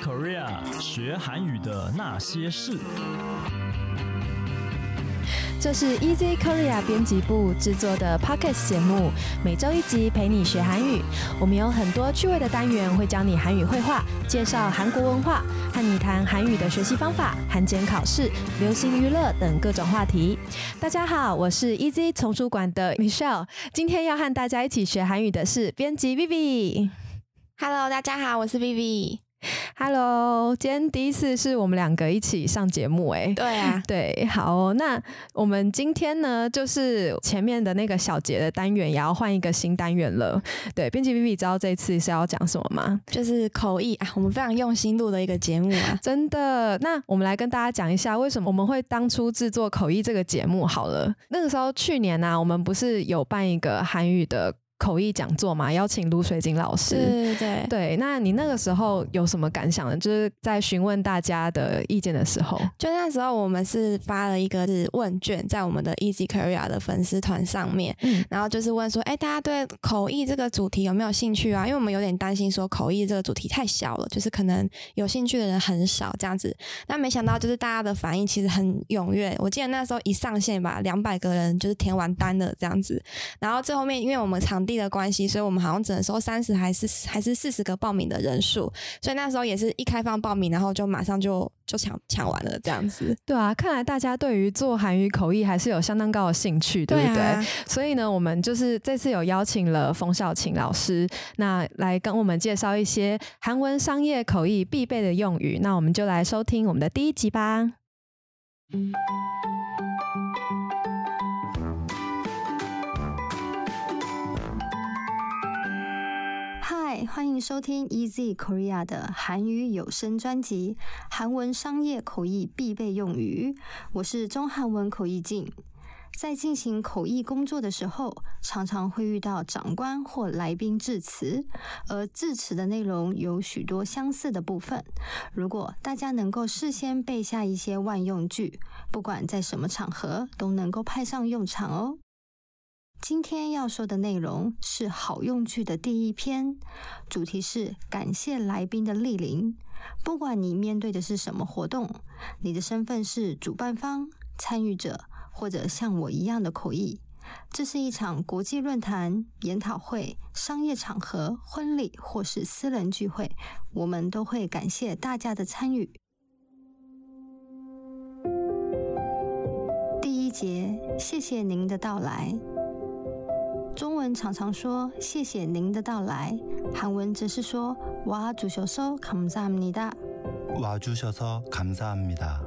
Korea 学韩语的那些事。这是 Easy Korea 编辑部制作的 Podcast 节目，每周一集陪你学韩语。我们有很多趣味的单元，会教你韩语绘画，介绍韩国文化，和你谈韩语的学习方法、韩检考试、流行娱乐等各种话题。大家好，我是 Easy 丛书馆的 Michelle，今天要和大家一起学韩语的是编辑 Vivi。Hello，大家好，我是 Vivi。Hello，今天第一次是我们两个一起上节目、哎。对啊，对，好哦、那我们今天呢，就是前面的那个小节的单元也要换一个新单元了。对，编辑 B B 知道这次是要讲什么吗？就是口译啊，我们非常用心录的一个节目啊。真的，那我们来跟大家讲一下，为什么我们会当初制作口译这个节目好了。那个时候去年呢、啊，我们不是有办一个韩语的口译讲座嘛，邀请卢水晶老师。对对对，对，那你那个时候有什么感想呢？就是在询问大家的意见的时候，就那时候我们是发了一个是问卷在我们的 Easy Korea 的粉丝团上面，嗯然后就是问说，哎，大家对口译这个主题有没有兴趣啊？因为我们有点担心说口译这个主题太小了，就是可能有兴趣的人很少这样子。那没想到就是大家的反应其实很踊跃，我记得那时候一上线吧，两百个人就是填完单了这样子。然后最后面因为我们场地的关系，所以我们好像只能收三十还是还是四十个报名的人数，所以那时候也是一开放报名，然后就马上就就抢抢完了这样子。对啊，看来大家对于做韩语口译还是有相当高的兴趣，对不对？啊，所以呢，我们就是这次有邀请了冯小琴老师，那来跟我们介绍一些韩文商业口译必备的用语。那我们就来收听我们的第一集吧。欢迎收听 Easy Korea 的韩语有声专辑《韩文商业口译必备用语》。我是中韩文口译静。在进行口译工作的时候，常常会遇到长官或来宾致辞，而致辞的内容有许多相似的部分。如果大家能够事先背下一些万用句，不管在什么场合都能够派上用场哦。今天要说的内容是好用句的第一篇，主题是感谢来宾的莅临。不管你面对的是什么活动，你的身份是主办方、参与者，或者像我一样的口译，这是一场国际论坛、研讨会、商业场合、婚礼或是私人聚会，我们都会感谢大家的参与。第一节，谢谢您的到来。中文常常说“谢谢您的到来”，韩文则是说“와주셔서감사합니다”。 와주셔서 감사합니다.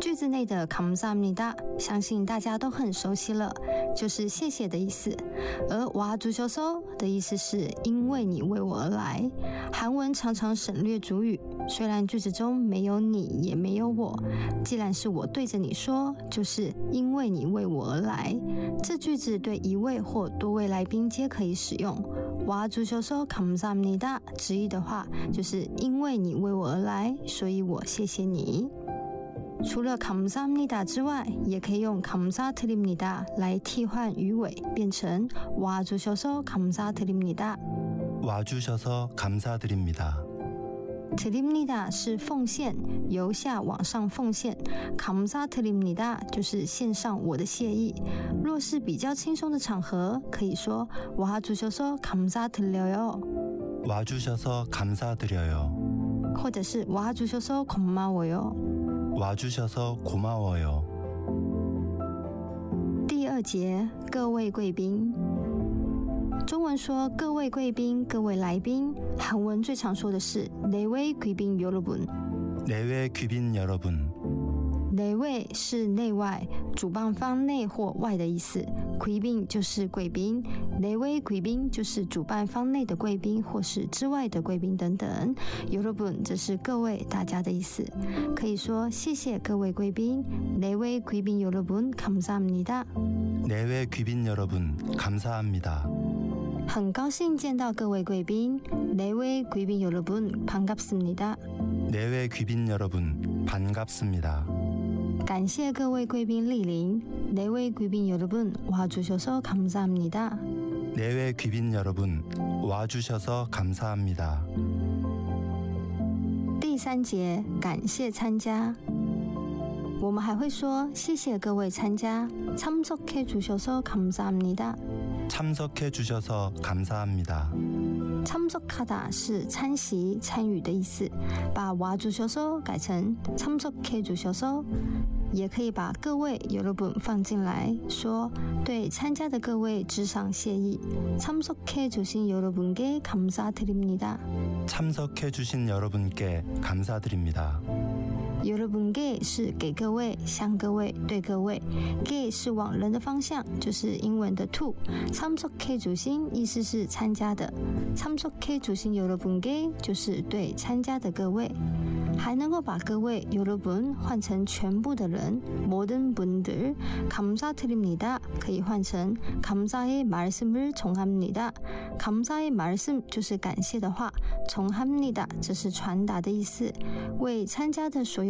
句子内的 감사합니다，相信大家都很熟悉了，就是谢谢的意思。而와주셔서的意思是因为你为我而来。韩文常常省略主语， 虽然句子中没有你也没有我，既然是我对着你说，就是因为你为我而来。这句子对一位或多位来宾皆可以使用。와주셔서감사합니다，直译的话就是因为你为我而来，所以我谢谢你。除了감사합니다之外，也可以用감사드립니다来替换语尾，变成와주셔서감사드립니다。 와주셔서 감사드립니다. 드립니다是奉献，由下往上奉献。감사드립니다就是献上我的谢意。若是比较轻松的场合，可以说와주셔서감사드려요， 와주셔서 감사드려요. 或者是와주셔서고마워요。 와주셔서 고마워요. 第二节，各位贵宾。中文说各位贵宾、各位来宾， 韩文最常说的是네외귀빈여러분。 내외 귀빈 여러분. 哪位是内外，主办方内或外的意思。贵宾就是贵宾，哪位贵宾就是主办方内的贵宾或是之外的贵宾等等。여러분则是各位大家的意思，可以说谢谢各位贵宾，哪位贵宾여러분 감사합니다。 내외 귀빈 여러분 감사합니다. 很高兴见到各位贵宾，哪位贵宾여러분 반갑습니다。 내외 귀빈 여러분 반갑습니다. 感谢各位贵宾莅临，哪位贵宾여러분 와주셔서 감사합니다。 내외 귀빈 여러분 와주셔서 감사합니다. 第 三节感谢参加。我们还会说谢谢各位参加。참석해주셔서감사합니다。 참석해주셔서감사합니다。 참석하다是参席、参与的意思，把와주셔서改成참석해주셔서，也可以把各位여러분放进来，说对参加的各位致上谢意。참석해주신여러분께감사드립니다。 참석해주신여러분께감사드립니다。 여러분给是给各位，向各位，对各位。给是往人的方向，就是英文的 to。참석해주신意思是参加的。참석해주신여러분께就是对参加的各位。还能够把各位여러분换成全部的人，모든분들감사드립니다可以换成감사의말씀을전합니다 감사의말씀就是感谢的话，전합니다这是传达的意思。为参加的所有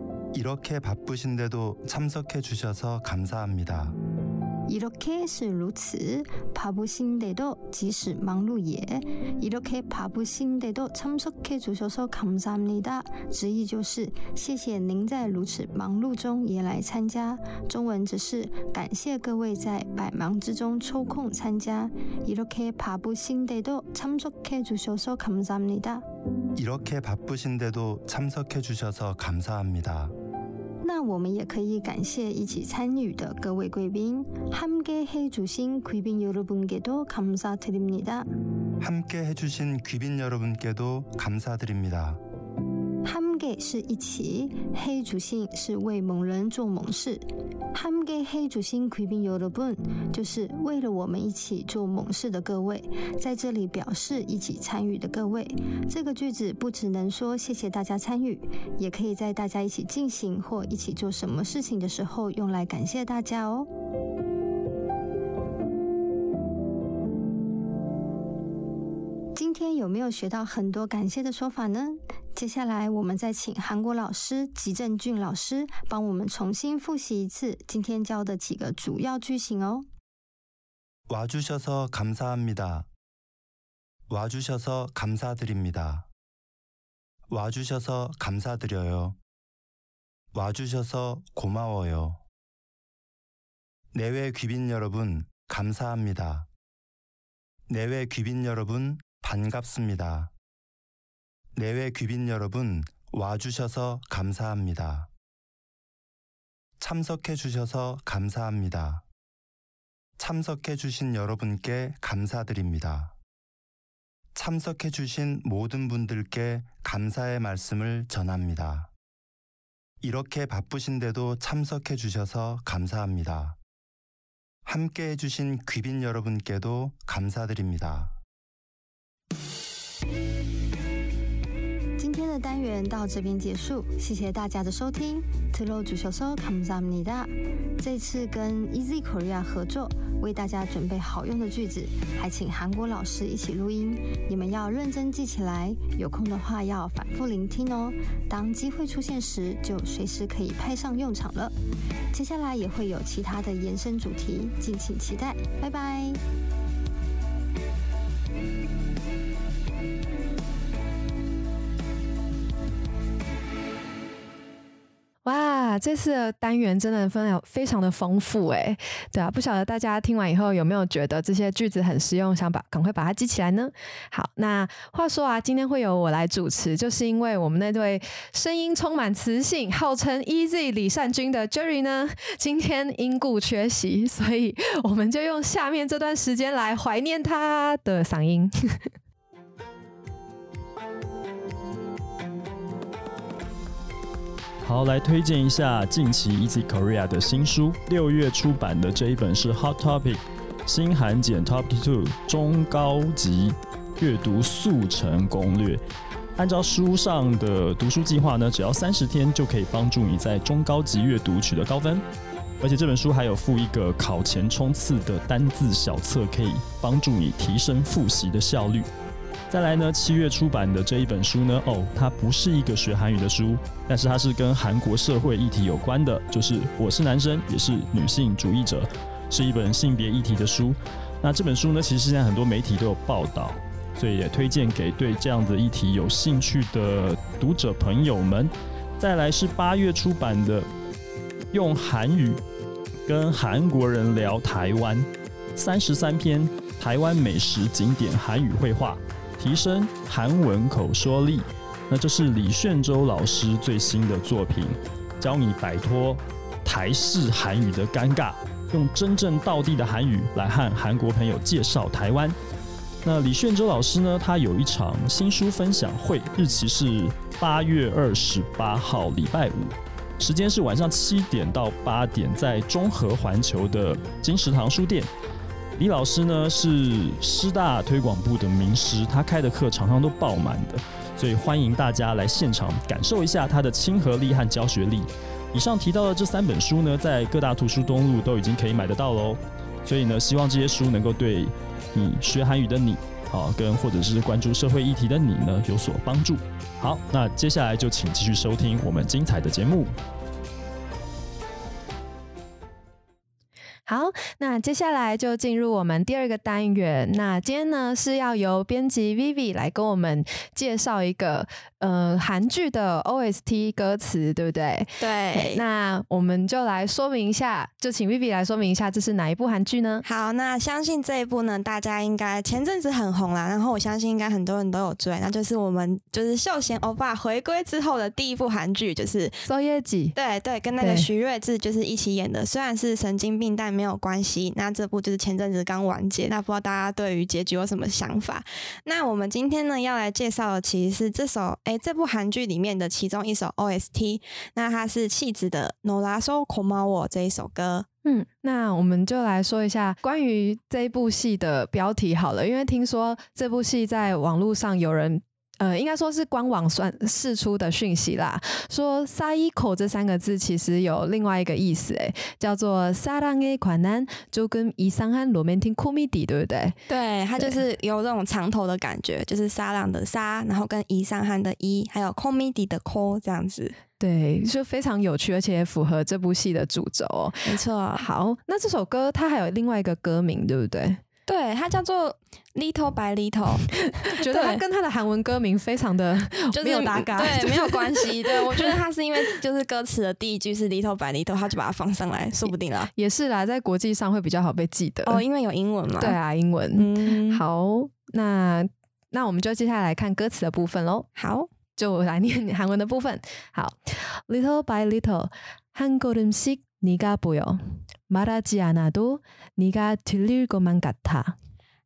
이렇게바쁘신데도참석해주셔서감사합니다 이렇게是如此，바쁘신데도即使忙碌也。이렇게바쁘신데도참석해주셔서감사합니다直译就是谢谢您在如此忙碌中也来参加。中文则是感谢各位在百忙之中抽空参加。이렇게바쁘신데도참석해주셔서감사합니다 이렇게바쁘신데도참석해주셔서감사합니다 那我们也可以感谢一起参与的各位贵宾。함께해주신귀빈여러분께도감사드립니다 함께해주신귀빈여러분께도감사드립니다 함께是一起，해주신是为某人做某事。함께해주신귀빈여러분就是为了我们一起做某事的各位，在这里表示一起参与的各位。这个句子不只能说谢谢大家参与，也可以在大家一起进行或一起做什么事情的时候用来感谢大家哦。今天有没有学到很多感谢的说法呢？ 接下来我们再请韩国老师吉正俊老师帮我们重新复习一次今天教的几个主要句型哦。 와주셔서 감사합니다. 와주셔서 감사드립니다. 와주셔서 감사드려요. 와주셔서 고마워요. 내외 귀빈 여러분 감사합니다. 내외 귀빈 여러분 반갑습니다. 내외 귀빈 여러분 와주셔서 감사합니다. 참석해 주셔서 감사합니다. 참석해 주신 여러분께 감사드립니다. 참석해 주신 모든 분들께 감사의 말씀을 전합니다. 이렇게 바쁘신데도 참석해 주셔서 감사합니다. 함께 해주신 귀빈 여러분께도 감사드립니다. 今天的单元到这边结束，谢谢大家的收听。들어주셔서감사합니다。这次跟 Easy Korea 合作，为大家准备好用的句子，还请韩国老师一起录音，你们要认真记起来。有空的话要反复聆听哦。当机会出现时，就随时可以派上用场了。接下来也会有其他的延伸主题，敬请期待。拜拜。 啊，这次的单元真的分非非常的丰富哎，对啊，不晓得大家听完以后有没有觉得这些句子很实用，想把赶快把它记起来呢？好，那话说啊，今天会由我来主持，就是因为我们那位声音充满磁性、号称 Easy 李善君的 Jerry 呢，今天因故缺席，所以我们就用下面这段时间来怀念他的嗓音。好，来推荐一下近期 Easy Korea 的新书，六月出版的这一本是 Hot Topic 新韩检 Topic Two 中高级阅读速成攻略，按照书上的读书计划呢，只要三十天就可以帮助你在中高级阅读取得高分。而且这本书还有附一个考前冲刺的单字小册，可以帮助你提升复习的效率。再来呢，七月出版的这一本书呢，哦，它不是一个学韩语的书，但是它是跟韩国社会议题有关的，就是我是男生，也是女性主义者，是一本性别议题的书。那这本书呢，其实现在很多媒体都有报道，所以也推荐给对这样的议题有兴趣的读者朋友们。再来是八月出版的，用韩语跟韩国人聊台湾，三十三篇台湾美食景点韩语绘画。提升韩文口说力，那这是李炫洲老师最新的作品，教你摆脱台式韩语的尴尬，用真正道地的韩语来和韩国朋友介绍台湾。那李炫洲老师呢？他有一场新书分享会，日期是八月二十八号，礼拜五，时间是晚上七点到八点，在中和环球的金石堂书店。李老师呢是师大推广部的名师，他开的课常常都爆满的，所以欢迎大家来现场感受一下他的亲和力和教学力。以上提到的这三本书呢，在各大图书东路都已经可以买得到喽。所以呢，希望这些书能够对你学韩语的你啊，跟或者是关注社会议题的你呢有所帮助。好，那接下来就请继续收听我们精彩的节目。好，那接下来就进入我们第二个单元。那今天呢是要由编辑 Vivi 来跟我们介绍一个呃韩剧的 OST 歌词，对不对？对。那我们就来说明一下，就请 Vivi 来说明一下，这是哪一部韩剧呢？好，那相信这一部呢，大家应该前阵子很红啦，然后我相信应该很多人都有追，那就是我们就是秀贤欧巴回归之后的第一部韩剧，就是《收业绩》。对对，跟那个徐睿智就是一起演的，虽然是神经病，但没有关系。那这部就是前阵子刚完结，那不知道大家对于结局有什么想法？那我们今天呢要来介绍的其实是这首哎这部韩剧里面的其中一首 OST，那它是气质的《No La So c o m a w 这一首歌。嗯，那我们就来说一下关于这部戏的标题好了，因为听说这部戏在网络上有人。呃，应该说是官网算释出的讯息啦。说“沙伊口”这三个字其实有另外一个意思，哎，叫做“沙朗诶款男”，就跟伊桑和罗曼汀库米迪，对不对？对，它就是有这种长头的感觉，就是沙朗的沙，然后跟伊桑汉的伊，还有库米底的库这样子。对，就非常有趣，而且也符合这部戏的主轴。没错。好，那这首歌它还有另外一个歌名，对不对？对，它叫做 Little by Little，觉得它跟它的韩文歌名非常的没有搭嘎，对，没有关系。对我觉得它是因为就是歌词的第一句是 Little by Little，他就把它放上来说不定了。也是啦，在国际上会比较好被记得哦，因为有英文嘛。对啊，英文。嗯，好，那那我们就接下来看歌词的部分喽。好，就来念韩文的部分。好，Little by Little，한걸음씩네가보여 말하지않아도네가들릴것만같아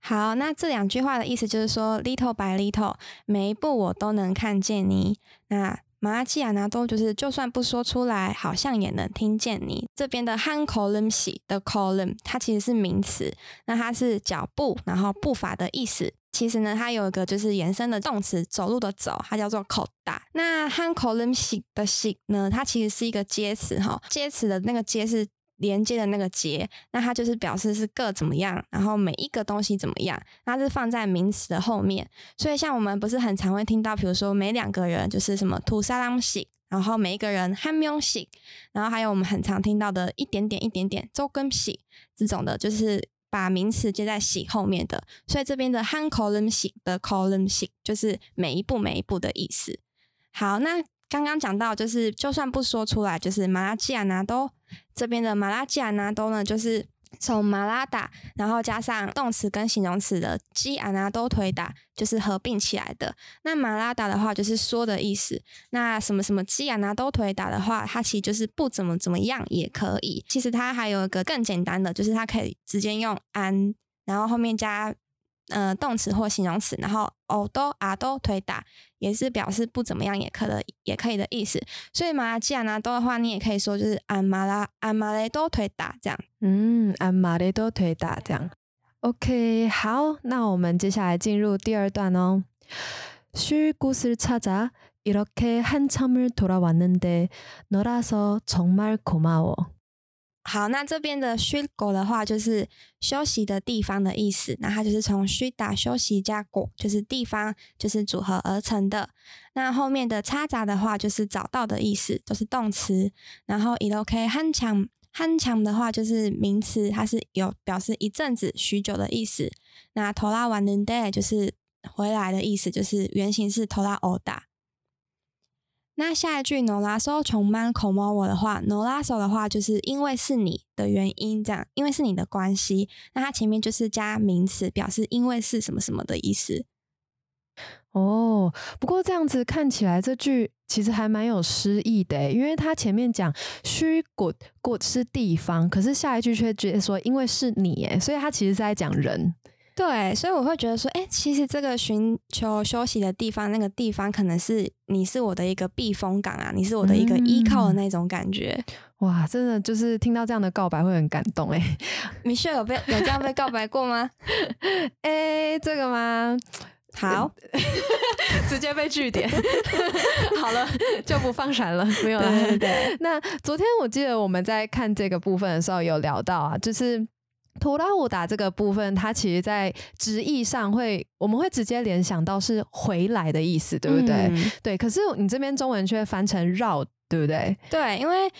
好，那这两句话的意思就是说，little by little，每一步我都能看见你。那马拉基亚拿多就是，就算不说出来，好像也能听见你。这边的 han column 的 column，它其实是名词，那它是脚步，然后步伐的意思。其实呢，它有一个就是延伸的动词，走路的走，它叫做口大。那 han column 的 shi 呢，它其实是一个接词哈，接词的那个接是 连接的那个结，那它就是表示是各怎么样，然后每一个东西怎么样，它是放在名词的后面。所以像我们不是很常会听到，比如说每两个人就是什么土沙朗喜，然后每一个人汉缪喜，然后还有我们很常听到的一点点一点点周根喜这种的，就是。把名词接在喜后面的，所以这边的 han column 喜的 column 喜就是每一步每一步的意思。好，那刚刚讲到就是就算不说出来，就是马拉基亚拿都这边的马拉基亚拿都呢，就是。从马拉达，然后加上动词跟形容词的基安拿都推打，就是合并起来的。那马拉达的话就是说的意思。那什么什么基安拿都推打的话，它其实就是不怎么怎么样也可以。其实它还有一个更简单的，就是它可以直接用安，然后后面加。呃，动词或形容词，然后哦都啊都推打，也是表示不怎么样也可的也可以的意思。所以马拉基亚拿多的话，你也可以说就是安马拉安马雷都推打这样。嗯，安马雷都推打这样。OK，好，那我们接下来进入第二段哦。 쉴 곳을 찾아 이렇게 한참을 돌아왔는데 너라서 정말 고마워. 好，那这边的 s h i g o 的话就是休息的地方的意思，那它就是从 shida 休息加 go 就是地方，就是组合而成的。那后面的插杂的话就是找到的意思，都是动词。然后 ilokhan 强 han 强的话就是名词，它是有表示一阵子许久的意思。那 tora wannde 就是回来的意思，就是原型是 toraoda。那下一句 no laso 从 man k o m o 的话，no laso 的话就是因为是你的原因，这样，因为是你的关系，那它前面就是加名词，表示因为是什么什么的意思。哦，不过这样子看起来这句其实还蛮有诗意的，因为它前面讲 she good good 是地方，可是下一句却直接说因为是你，哎，所以它其实是在讲人。对，所以我会觉得说，哎，其实这个寻求休息的地方，那个地方可能是你是我的一个避风港啊，你是我的一个依靠的那种感觉。哇，真的就是听到这样的告白会很感动哎。米雪有被有这样被告白过吗？哎，这个吗？好，直接被据点。好了，就不放闪了，没有了。那昨天我记得我们在看这个部分的时候有聊到啊，就是。托拉五达这个部分，它其实在直译上会，我们会直接联想到是回来的意思，对不对？对。可是你这边中文却翻成绕，对不对？对，因为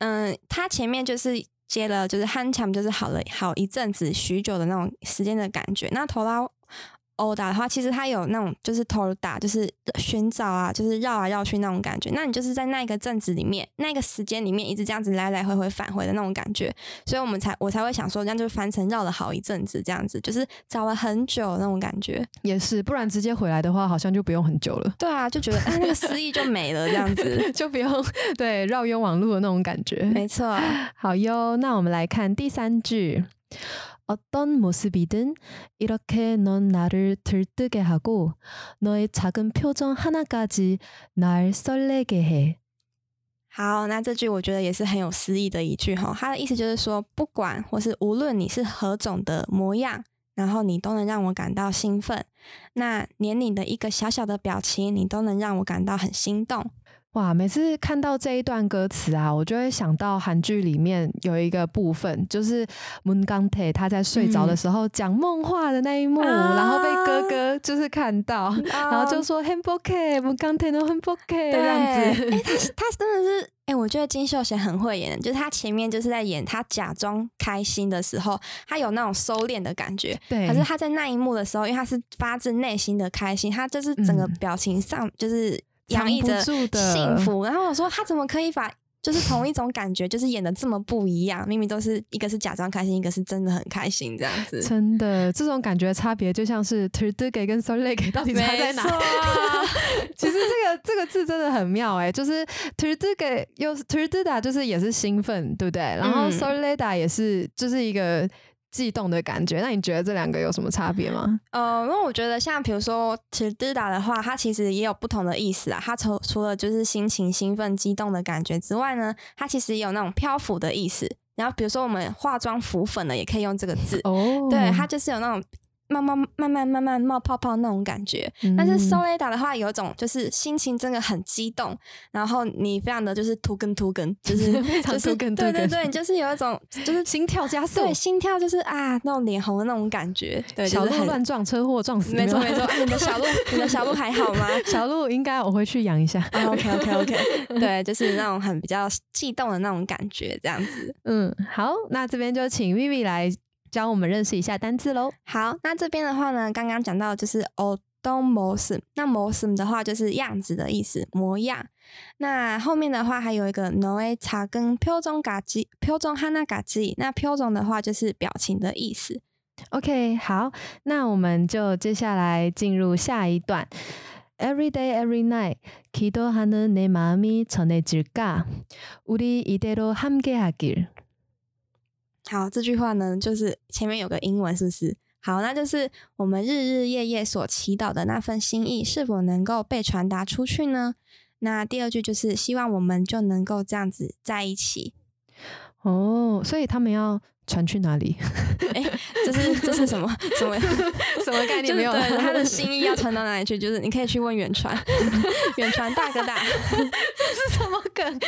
嗯，它前面就是接了，就是 “han，就是好了好一阵子、许久的那种时间的感觉。那头拉。殴打的话，其实它有那种就是偷打，就是寻找啊，就是绕啊绕去那种感觉。那你就是在那一个阵子里面，那个时间里面，一直这样子来来回回返回的那种感觉。所以我们才我才会想说，这样就翻成绕了好一阵子，这样子就是找了很久那种感觉。也是，不然直接回来的话，好像就不用很久了。对啊，就觉得哎，那个诗意就没了，这样子就不用对绕冤枉路的那种感觉。没错，好哟。那我们来看第三句。 어떤모습이든이렇게넌나를들뜨게하고너의작은표정하나까지날설레게 해。 好，那这句我觉得也是很有诗意的一句哈。它的意思就是说，不管或是无论你是何种的模样，然后你都能让我感到兴奋。那连你的一个小小的表情，你都能让我感到很心动。 哇，每次看到这一段歌词啊，我就会想到韩剧里面有一个部分，就是 Moon Gang Tae 他在睡着的时候讲梦话的那一幕，然后被哥哥就是看到，然后就说 Hamburger Moon Gang Tae no Hamburger 这样子。哎，他 他真的是，哎，我觉得金秀贤很会演，就是他前面就是在演他假装开心的时候，他有那种收敛的感觉，对。可是他在那一幕的时候，因为他是发自内心的开心，他就是整个表情上就是。洋溢着幸福，然后我说他怎么可以把就是同一种感觉，就是演的这么不一样？明明都是一个是假装开心，一个是真的很开心，这样子。真的，这种感觉差别就像是 t u r d g 跟 Solek 到底差在哪？其实这个这个字真的很妙哎，就是 t u r d g 又 t u r d a 就是也是兴奋，对不对？然后 Soleda 也是就是一个。悸动的感觉，那你觉得这两个有什么差别吗？呃，因为我觉得像比如说，其实 “dida” 的话，它其实也有不同的意思啊。它除除了就是心情兴奋、激动的感觉之外呢，它其实也有那种漂浮的意思。然后比如说我们化妆浮粉呢，也可以用这个字。哦，对，它就是有那种。慢慢慢慢慢慢冒泡泡那种感觉，但是 Soleda 的话有一种就是心情真的很激动，然后你非常的就是突根突根，就是 就是对对对，就是有一种就是 心跳加速，对心跳就是啊那种脸红的那种感觉，对小鹿乱撞车祸撞死，没错没错，你的小鹿你的小鹿还好吗？小鹿应该我回去养一下，OK OK OK，对，就是那种很比较激动的那种感觉这样子，嗯，好，那这边就请 Vivi 来。教我们认识一下单字喽。好，那这边的话呢，刚刚讲到就是 o d o m o s 那 m o s 的话就是样子的意思，模样。那后面的话还有一个 noe 茶跟표정가 지， 표정하나가 지。 那표정的话就是表情的意思。OK，好，那我们就接下来进入下一段。Every day, every night, 기도하는내마음이전해질 까？ 우리이대로함께하 길。 好，这句话呢，就是前面有个英文，是不是？好，那就是我们日日夜夜所祈祷的那份心意，是否能够被传达出去呢？那第二句就是希望我们就能够这样子在一起。哦，所以他们要传去哪里？哎、这是这是什么什么 什么概念没有？对他的 心意要传到哪里去？就是你可以去问远传，远传大哥大。这是什么梗？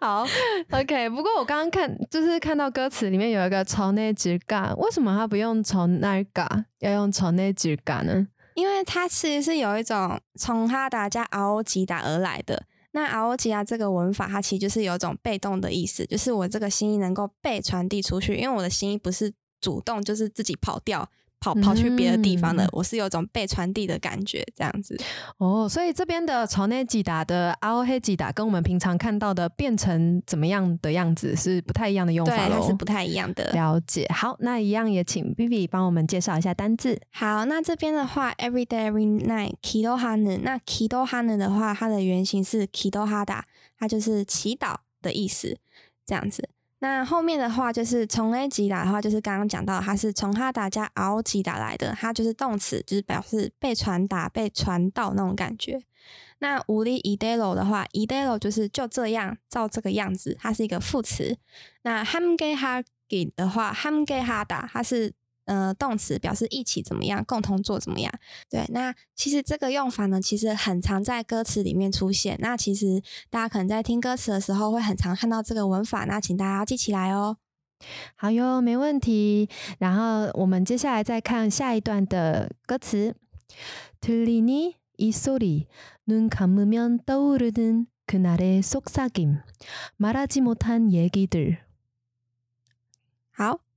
好，OK。不过我刚刚看，就是看到歌词里面有一个“朝内直嘎”，为什么他不用“朝那嘎”，要用“朝内直嘎”呢？因为它其实是有一种从哈达加敖吉达而来的。那敖吉达这个文法，它其实就是有一种被动的意思，就是我这个心意能够被传递出去，因为我的心意不是主动，就是自己跑掉。跑跑去别的地方的，嗯我是有种被传递的感觉，这样子。哦，所以这边的“朝内吉达”的“阿欧黑吉达”跟我们平常看到的变成怎么样的样子是不太一样的用，法喽它是。不太一样的。了解，好，那一样也请 Vivi 帮我们介绍一下单字。好，那这边的话，every day every night kido hanu，那 kido hanu 的话，它的原型是 kido hada，它就是祈祷的意思，这样子。那后面的话就是从 A 级打的话，就是刚刚讲到，它是从哈达加敖吉达来的，它就是动词，就是表示被传达、被传到那种感觉。那无力 idelo 的话，idelo 就是就这样，照这个样子，它是一个副词。那 hamge hagi 的话，hamge hada 它是呃动词，表示一起怎么样，共同做怎么样。对，那其实这个用法呢，其实很常在歌词里面出现。那其实大家可能在听歌词的时候，会很常看到这个文法，那请大家要记起来哦。好哟，没问题。然后我们接下来再看下一段的歌词。들리니이소리눈감으면떠오르는그날의속삭임말하지못한얘기들。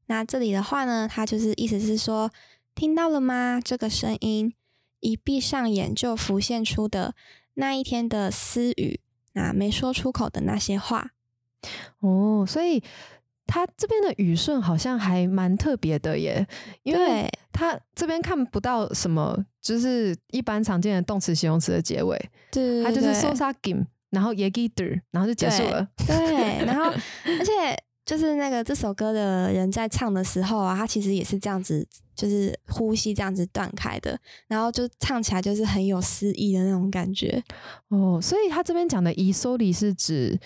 好，那这里的话呢，它就是意思是说，听到了吗？这个声音一闭上眼就浮现出的那一天的私语，那没说出口的那些话。哦，所以他这边的语顺好像还蛮特别的耶，因为对他这边看不到什么，就是一般常见的动词、形容词的结尾，对它就是对 so s a g i m 然后 ye gider，然后就结束了。对，然后 而且就是那个这首歌的人在唱的时候啊，他其实也是这样子，就是呼吸这样子断开的，然后就唱起来就是很有诗意的那种感觉。哦，所以他这边讲的 i s o l i 是指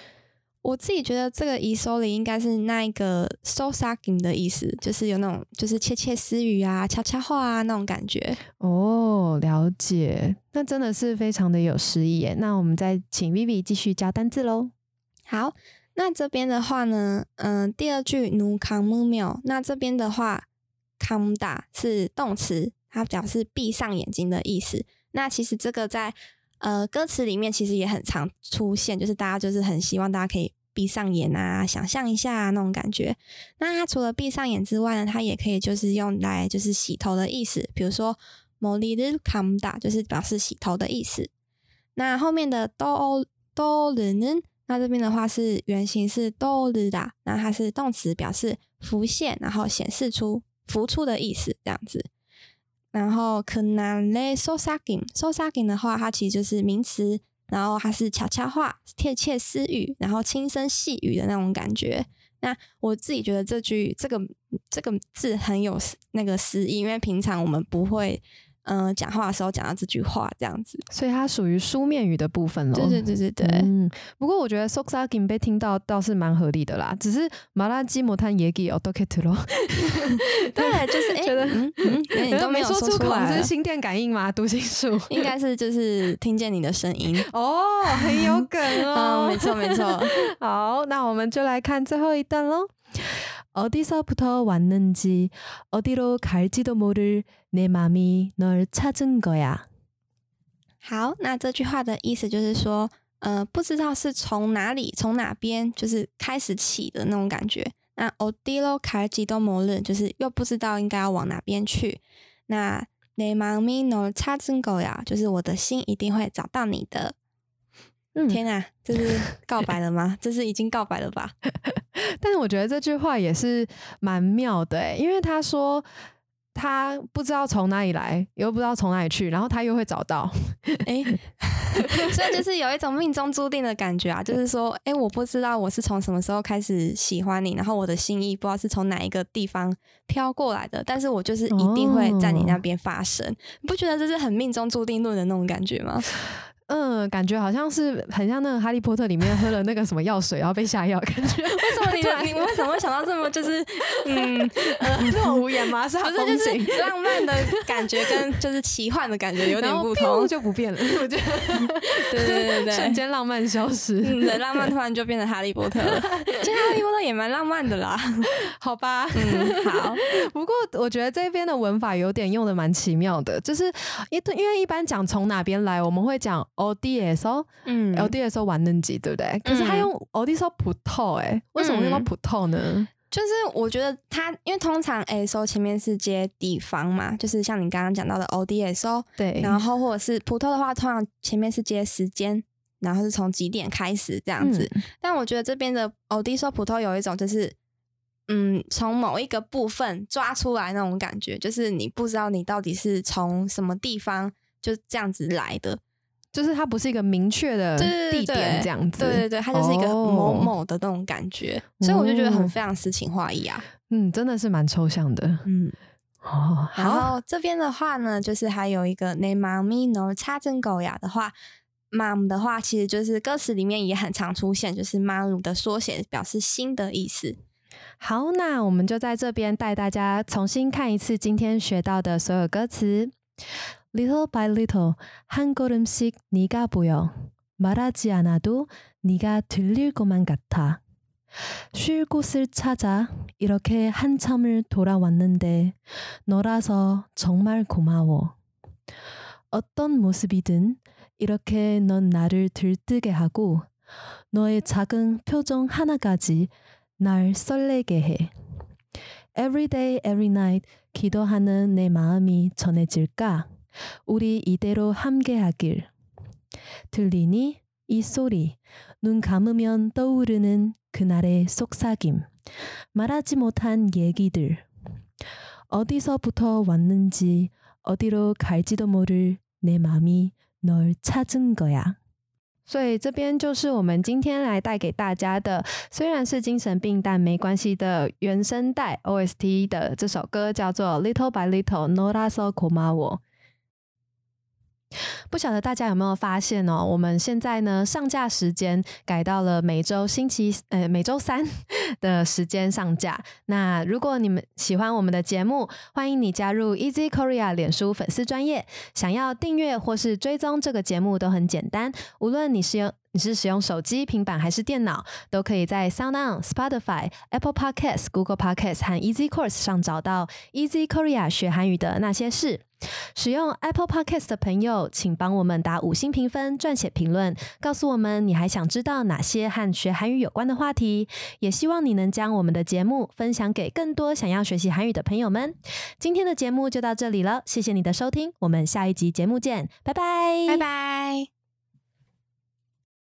我自己觉得这个 e s o l i 应该是那一个 so s a g i n 的意思，就是有那种就是窃窃私语啊、悄悄话啊那种感觉。哦，了解，那真的是非常的有诗意耶。那我们再请 Vivi 继续教单字喽。好，那这边的话呢，嗯、第二句 nu kam mu mio，那这边的话 kam da 是动词，它表示闭上眼睛的意思。那其实这个在呃歌词里面其实也很常出现，就是大家就是很希望大家可以闭上眼啊，想象一下、啊、那种感觉。那它除了闭上眼之外呢，它也可以就是用来就是洗头的意思，比如说 mo li r kam da 就是表示洗头的意思。那后面的 do do r 那这边的话是原型是 do r 的，那它是动词，表示浮现，然后显示出、浮出的意思，这样子。然后 k n a le so sagin so sagin 的话，它其实就是名词，然后它是悄悄话、窃窃私语，然后轻声细语的那种感觉。那我自己觉得这句这个这个字很有那个诗意，因为平常我们不会嗯、呃讲话的时候讲到这句话这样子。所以它属于书面语的部分喽。对对对对对。嗯，不过我觉得 s o k s a g i n 被听到倒是蛮合理的啦，只是马拉基摩탄 얘기 어떻게咯，对，就是哎，觉得嗯嗯，你都没有说出口，来了，这是心电感应吗？读心术应该是就是听见你的声音。哦，很有梗哦，嗯，没错没错。好，那我们就来看最后一段喽。어디서부터왔는지어디로갈지도모를 내맘이널찾은거야。 好，那这句话的意思就是说，呃，不知道是从哪里、从哪边，就是开始起的那种感觉。那 odilo 갈지도모를就是又不知道应该要往哪边去。那내맘이널찾은거야，就是我的心一定会找到你的。嗯，天哪，这是告白了吗？这是已经告白了吧？但是我觉得这句话也是蛮妙的诶，因为他说 他不知道从哪里来，又不知道从哪里去，然后他又会找到。哎、所以就是有一种命中注定的感觉啊，就是说，哎、我不知道我是从什么时候开始喜欢你，然后我的心意不知道是从哪一个地方飘过来的，但是我就是一定会在你那边发生。你不觉得这是很命中注定论的那种感觉吗？嗯，嗯，感觉好像是很像那个《哈利波特》里面喝了那个什么药水，然后被下药，感觉为什么你 的你为什么会想到这么就是 嗯那么无言吗？是不是就是浪漫的感觉跟就是奇幻的感觉有点不同，就不变了。我觉得对对对对，瞬间浪漫消失，嗯，浪漫突然就变成哈利波特了。其实哈利波特也蛮浪漫的啦，好吧，嗯，好。不过我觉得这边的文法有点用的蛮奇妙的，就是因因为一般讲从哪边来，我们会讲 O D S O，嗯，O D S O 完嫩级，对不对？可是他用 O D S O 普透，哎，为什么用到普透呢？就是我觉得他，因为通常 S O 前面是接地方嘛，就是像你刚刚讲到的 O D S O，对，然后或者是普透的话，通常前面是接时间，然后是从几点开始这样子。但我觉得这边的 O D S O 普透有一种就是。嗯，从某一个部分抓出来那种感觉，就是你不知道你到底是从什么地方就这样子来的，就是它不是一个明确的地点这样子，对对对，它就是一个某某的那种感觉，所以我就觉得很非常诗情画意啊，嗯，真的是蛮抽象的，嗯，哦，然后这边的话呢，就是还有一个 name me no 插针狗呀的话，mom 的话其实就是歌词里面也很常出现，就是 mom 的缩写，表示新的意思。好，那我们就在这边带大家重新看一次今天学到的所有歌词。Little by little, 한 걸음씩 네가 보여 말하지 않아도 네가 들릴 것만 같아 쉴 곳을 찾아 이렇게 한참을 돌아왔는데 너라서 정말 고마워 어떤 모습이든 이렇게 넌 나를 들뜨게 하고 너의 작은 표정 하나까지 날 설레게 해. Every day, every night 기도하는 내 마음이 전해질까? 우리 이대로 함께하길. 들리니? 이 소리. 눈 감으면 떠오르는 그날의 속삭임. 말하지 못한 얘기들. 어디서부터 왔는지 어디로 갈지도 모를 내 마음이 널 찾은 거야. 所以这边就是我们今天来带给大家的，虽然是精神病，但没关系的原声带 OST 的这首歌，叫做 Little by Little Nora So Komawo。 不晓得大家有没有发现哦？我们现在呢上架时间改到了每周星期呃每周三 的时间上架。那如果你们喜欢我们的节目，欢迎你加入 Easy Korea 脸书粉丝专业。想要订阅或是追踪这个节目都很简单，无论你是用你是使用手机、平板还是电脑，都可以在 Sound On、Spotify、Apple Podcasts、Google Podcasts 和 Easy Course 上找到 Easy Korea 学韩语的那些事。使用 Apple Podcast 的朋友，请帮我们打五星评分、撰写评论，告诉我们你还想知道哪些和学韩语有关的话题。也希望你能将我们的节目分享给更多想要学习韩语的朋友们。今天的节目就到这里了，谢谢你的收听，我们下一集节目见，拜拜，拜拜。